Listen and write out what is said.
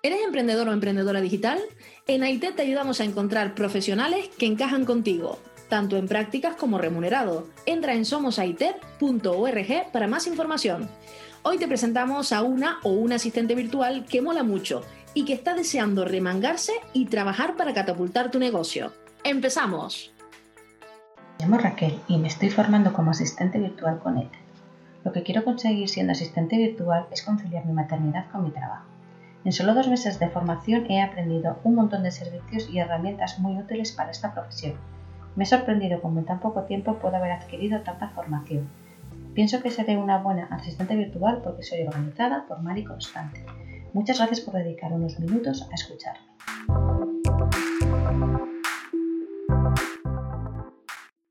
¿Eres emprendedor o emprendedora digital? En AITED te ayudamos a encontrar profesionales que encajan contigo, tanto en prácticas como remunerado. Entra en somosaited.org para más información. Hoy te presentamos a una o un asistente virtual que mola mucho y que está deseando remangarse y trabajar para catapultar tu negocio. ¡Empezamos! Me llamo Raquel y me estoy formando como asistente virtual con AITED. Lo que quiero conseguir siendo asistente virtual es conciliar mi maternidad con mi trabajo. En solo dos meses de formación he aprendido un montón de servicios y herramientas muy útiles para esta profesión. Me he sorprendido cómo en tan poco tiempo puedo haber adquirido tanta formación. Pienso que seré una buena asistente virtual porque soy organizada, formal y constante. Muchas gracias por dedicar unos minutos a escucharme.